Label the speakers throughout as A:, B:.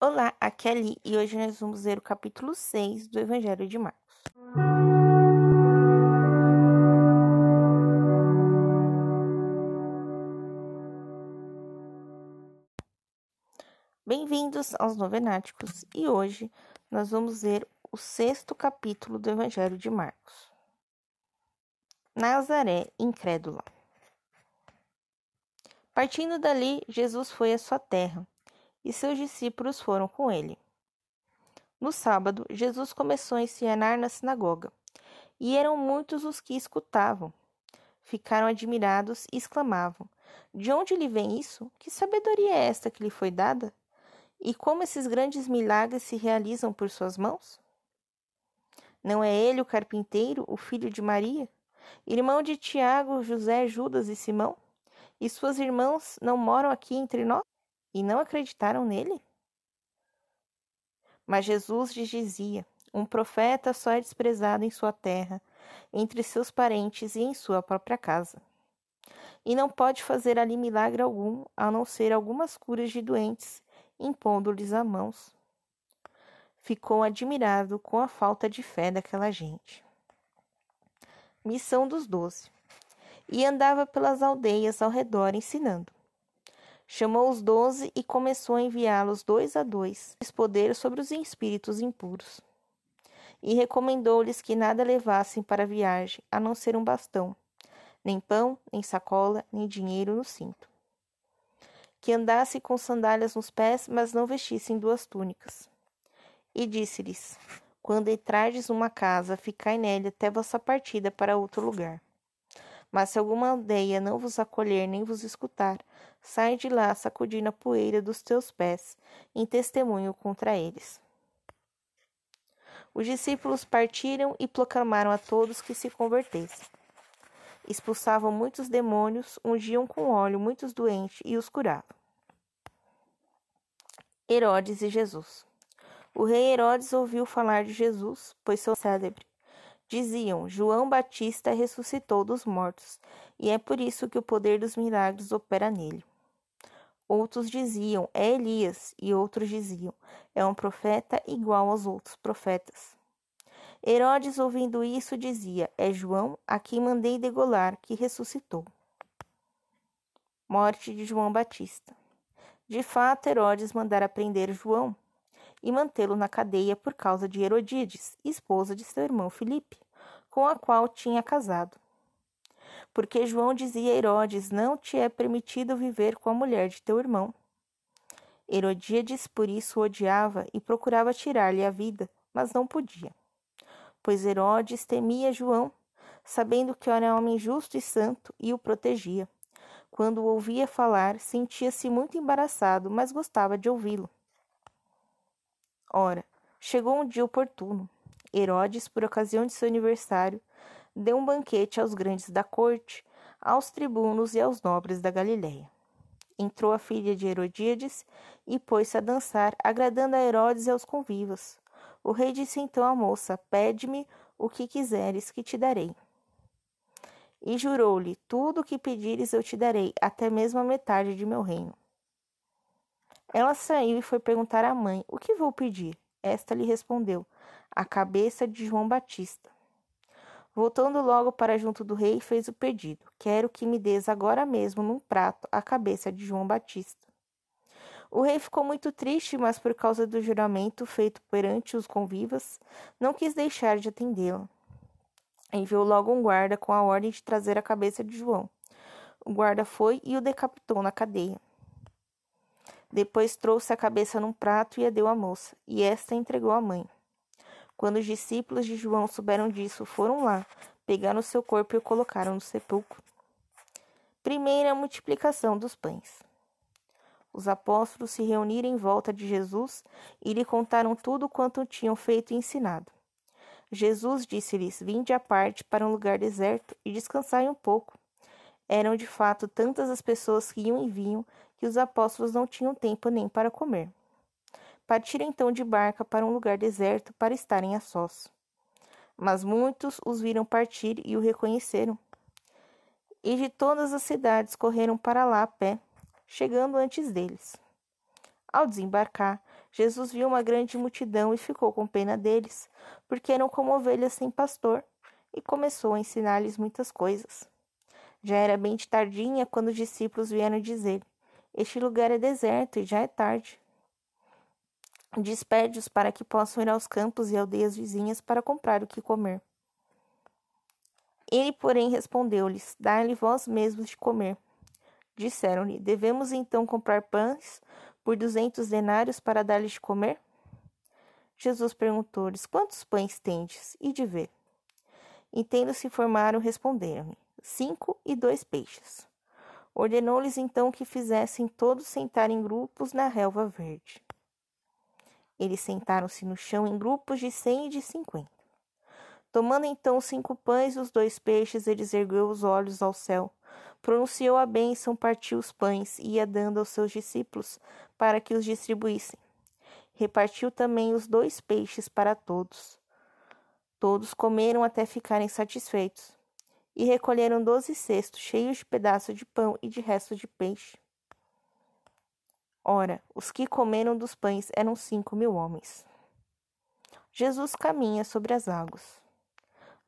A: Olá, aqui é Ali e hoje nós vamos ler o capítulo 6 do Evangelho de Marcos. Bem-vindos aos Novenáticos e hoje nós vamos ler o sexto capítulo do Evangelho de Marcos. Nazaré incrédula. Partindo dali, Jesus foi à sua terra e seus discípulos foram com ele. No sábado, Jesus começou a ensinar na sinagoga, e eram muitos os que escutavam. Ficaram admirados e exclamavam: De onde lhe vem isso? Que sabedoria é esta que lhe foi dada? E como esses grandes milagres se realizam por suas mãos? Não é ele o carpinteiro, o filho de Maria, irmão de Tiago, José, Judas e Simão? E suas irmãs não moram aqui entre nós? E não acreditaram nele? Mas Jesus lhes dizia: Um profeta só é desprezado em sua terra, entre seus parentes e em sua própria casa. E não pode fazer ali milagre algum, a não ser algumas curas de doentes, impondo-lhes as mãos. Ficou admirado com a falta de fé daquela gente. Missão dos Doze. E andava pelas aldeias ao redor ensinando. Chamou os doze e começou a enviá-los dois a dois, poder sobre os espíritos impuros. E recomendou-lhes que nada levassem para a viagem, a não ser um bastão, nem pão, nem sacola, nem dinheiro no cinto. Que andassem com sandálias nos pés, mas não vestissem duas túnicas. E disse-lhes: Quando entrardes numa casa, ficai nela até vossa partida para outro lugar. Mas se alguma aldeia não vos acolher nem vos escutar, sai de lá sacudindo a poeira dos teus pés, em testemunho contra eles. Os discípulos partiram e proclamaram a todos que se convertessem. Expulsavam muitos demônios, ungiam com óleo muitos doentes e os curavam. Herodes e Jesus. O rei Herodes ouviu falar de Jesus, pois seu célebre Diziam: João Batista ressuscitou dos mortos, e é por isso que o poder dos milagres opera nele. Outros diziam: É Elias, e outros diziam: É um profeta igual aos outros profetas. Herodes, ouvindo isso, dizia: É João, a quem mandei degolar, que ressuscitou. Morte de João Batista. De fato, Herodes mandara prender João e mantê-lo na cadeia por causa de Herodíades, esposa de seu irmão Filipe, com a qual tinha casado. Porque João dizia a Herodes: Não te é permitido viver com a mulher de teu irmão. Herodíades por isso o odiava e procurava tirar-lhe a vida, mas não podia. Pois Herodes temia João, sabendo que era homem justo e santo, e o protegia. Quando o ouvia falar, sentia-se muito embaraçado, mas gostava de ouvi-lo. Ora, chegou um dia oportuno. Herodes, por ocasião de seu aniversário, deu um banquete aos grandes da corte, aos tribunos e aos nobres da Galiléia. Entrou a filha de Herodíades e pôs-se a dançar, agradando a Herodes e aos convivas. O rei disse então à moça: Pede-me o que quiseres, que te darei. E jurou-lhe: Tudo o que pedires eu te darei, até mesmo a metade de meu reino. Ela saiu e foi perguntar à mãe: O que vou pedir? Esta lhe respondeu: A cabeça de João Batista. Voltando logo para junto do rei, fez o pedido: Quero que me des agora mesmo num prato a cabeça de João Batista. O rei ficou muito triste, mas por causa do juramento feito perante os convivas, não quis deixar de atendê-la. Enviou logo um guarda com a ordem de trazer a cabeça de João. O guarda foi e o decapitou na cadeia. Depois trouxe a cabeça num prato e a deu à moça, e esta entregou à mãe. Quando os discípulos de João souberam disso, foram lá, pegaram o seu corpo e o colocaram no sepulcro. Primeira multiplicação dos pães. Os apóstolos se reuniram em volta de Jesus e lhe contaram tudo quanto tinham feito e ensinado. Jesus disse-lhes: Vinde à parte para um lugar deserto e descansai um pouco. Eram de fato tantas as pessoas que iam e vinham que os apóstolos não tinham tempo nem para comer. Partiram então de barca para um lugar deserto para estarem a sós. Mas muitos os viram partir e o reconheceram. E de todas as cidades correram para lá a pé, chegando antes deles. Ao desembarcar, Jesus viu uma grande multidão e ficou com pena deles, porque eram como ovelhas sem pastor, e começou a ensinar-lhes muitas coisas. Já era bem de tardinha quando os discípulos vieram dizer: Este lugar é deserto e já é tarde. Despede-os para que possam ir aos campos e aldeias vizinhas para comprar o que comer. Ele, porém, respondeu-lhes: Dai-lhe vós mesmos de comer. Disseram-lhe: Devemos então comprar pães por duzentos denários para dar-lhes de comer? Jesus perguntou-lhes: Quantos pães tendes? E de ver. E tendo se informaram, responderam-lhe: Cinco e dois peixes. Ordenou-lhes então que fizessem todos sentar em grupos na relva verde. Eles sentaram-se no chão em grupos de cem e de cinquenta. Tomando então cinco pães e os dois peixes, eles ergueu os olhos ao céu, pronunciou a bênção, partiu os pães e ia dando aos seus discípulos para que os distribuíssem. Repartiu também os dois peixes para todos. Todos comeram até ficarem satisfeitos e recolheram doze cestos cheios de pedaços de pão e de restos de peixe. Ora, os que comeram dos pães eram cinco mil homens. Jesus caminha sobre as águas.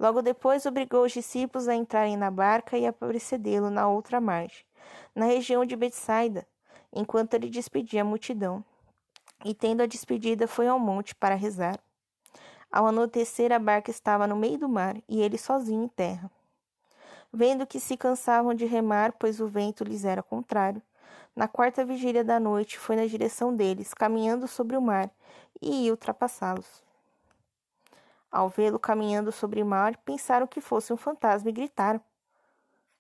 A: Logo depois obrigou os discípulos a entrarem na barca e a precedê-lo na outra margem, na região de Betsaida, enquanto ele despedia a multidão. E tendo a despedida, foi ao monte para rezar. Ao anoitecer, a barca estava no meio do mar e ele sozinho em terra. Vendo que se cansavam de remar, pois o vento lhes era contrário, na quarta vigília da noite foi na direção deles, caminhando sobre o mar, e ia ultrapassá-los. Ao vê-lo caminhando sobre o mar, pensaram que fosse um fantasma e gritaram.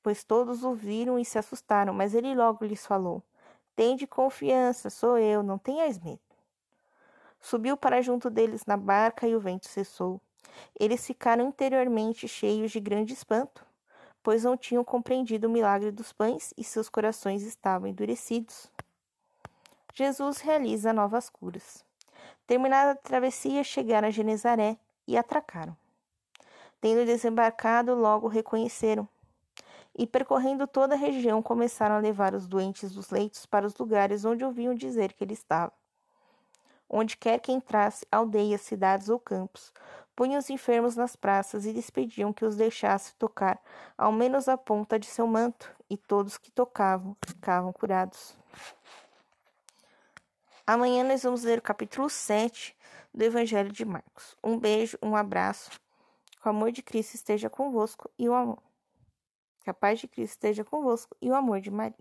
A: Pois todos o viram e se assustaram, mas ele logo lhes falou: Tende confiança, sou eu, não tenhais medo. Subiu para junto deles na barca e o vento cessou. Eles ficaram interiormente cheios de grande espanto, pois não tinham compreendido o milagre dos pães e seus corações estavam endurecidos. Jesus realiza novas curas. Terminada a travessia, chegaram a Genezaré e atracaram. Tendo desembarcado, logo reconheceram. E percorrendo toda a região, começaram a levar os doentes dos leitos para os lugares onde ouviam dizer que ele estava. Onde quer que entrasse, aldeias, cidades ou campos, punham os enfermos nas praças e lhes pediam que os deixasse tocar ao menos a ponta de seu manto, e todos que tocavam ficavam curados. Amanhã nós vamos ler o capítulo 7 do Evangelho de Marcos. Um beijo, um abraço. Que o amor de Cristo esteja convosco e o amor. Que a paz de Cristo esteja convosco e o amor de Maria.